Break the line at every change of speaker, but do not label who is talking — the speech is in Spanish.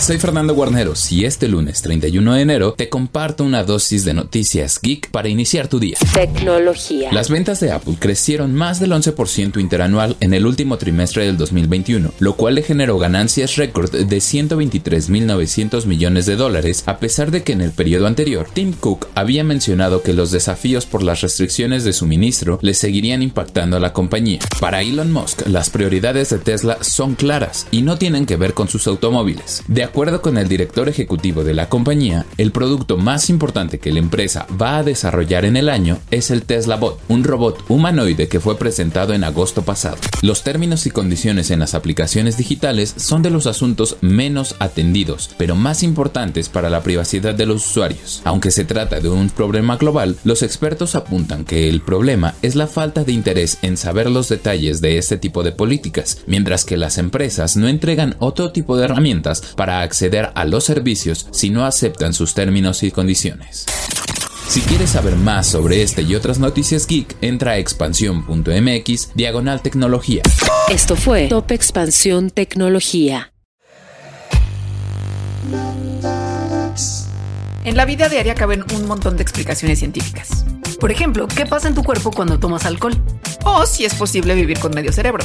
Soy Fernando Guarneros y este lunes 31 de enero te comparto una dosis de noticias geek para iniciar tu día.
Tecnología.
Las ventas de Apple crecieron más del 11% interanual en el último trimestre del 2021, lo cual le generó ganancias récord de 123.900 millones de dólares, a pesar de que en el periodo anterior Tim Cook había mencionado que los desafíos por las restricciones de suministro le seguirían impactando a la compañía. Para Elon Musk, las prioridades de Tesla son claras y no tienen que ver con sus automóviles. De acuerdo con el director ejecutivo de la compañía, el producto más importante que la empresa va a desarrollar en el año es el Tesla Bot, un robot humanoide que fue presentado en agosto pasado. Los términos y condiciones en las aplicaciones digitales son de los asuntos menos atendidos, pero más importantes para la privacidad de los usuarios. Aunque se trata de un problema global, los expertos apuntan que el problema es la falta de interés en saber los detalles de este tipo de políticas, mientras que las empresas no entregan otro tipo de herramientas para acceder a los servicios si no aceptan sus términos y condiciones. Si quieres saber más sobre este y otras noticias geek, entra a expansión.mx diagonal tecnología.
Esto fue Top Expansión Tecnología.
En la vida diaria caben un montón de explicaciones científicas.
Por ejemplo, ¿qué pasa en tu cuerpo cuando tomas alcohol?
O si es posible vivir con medio cerebro.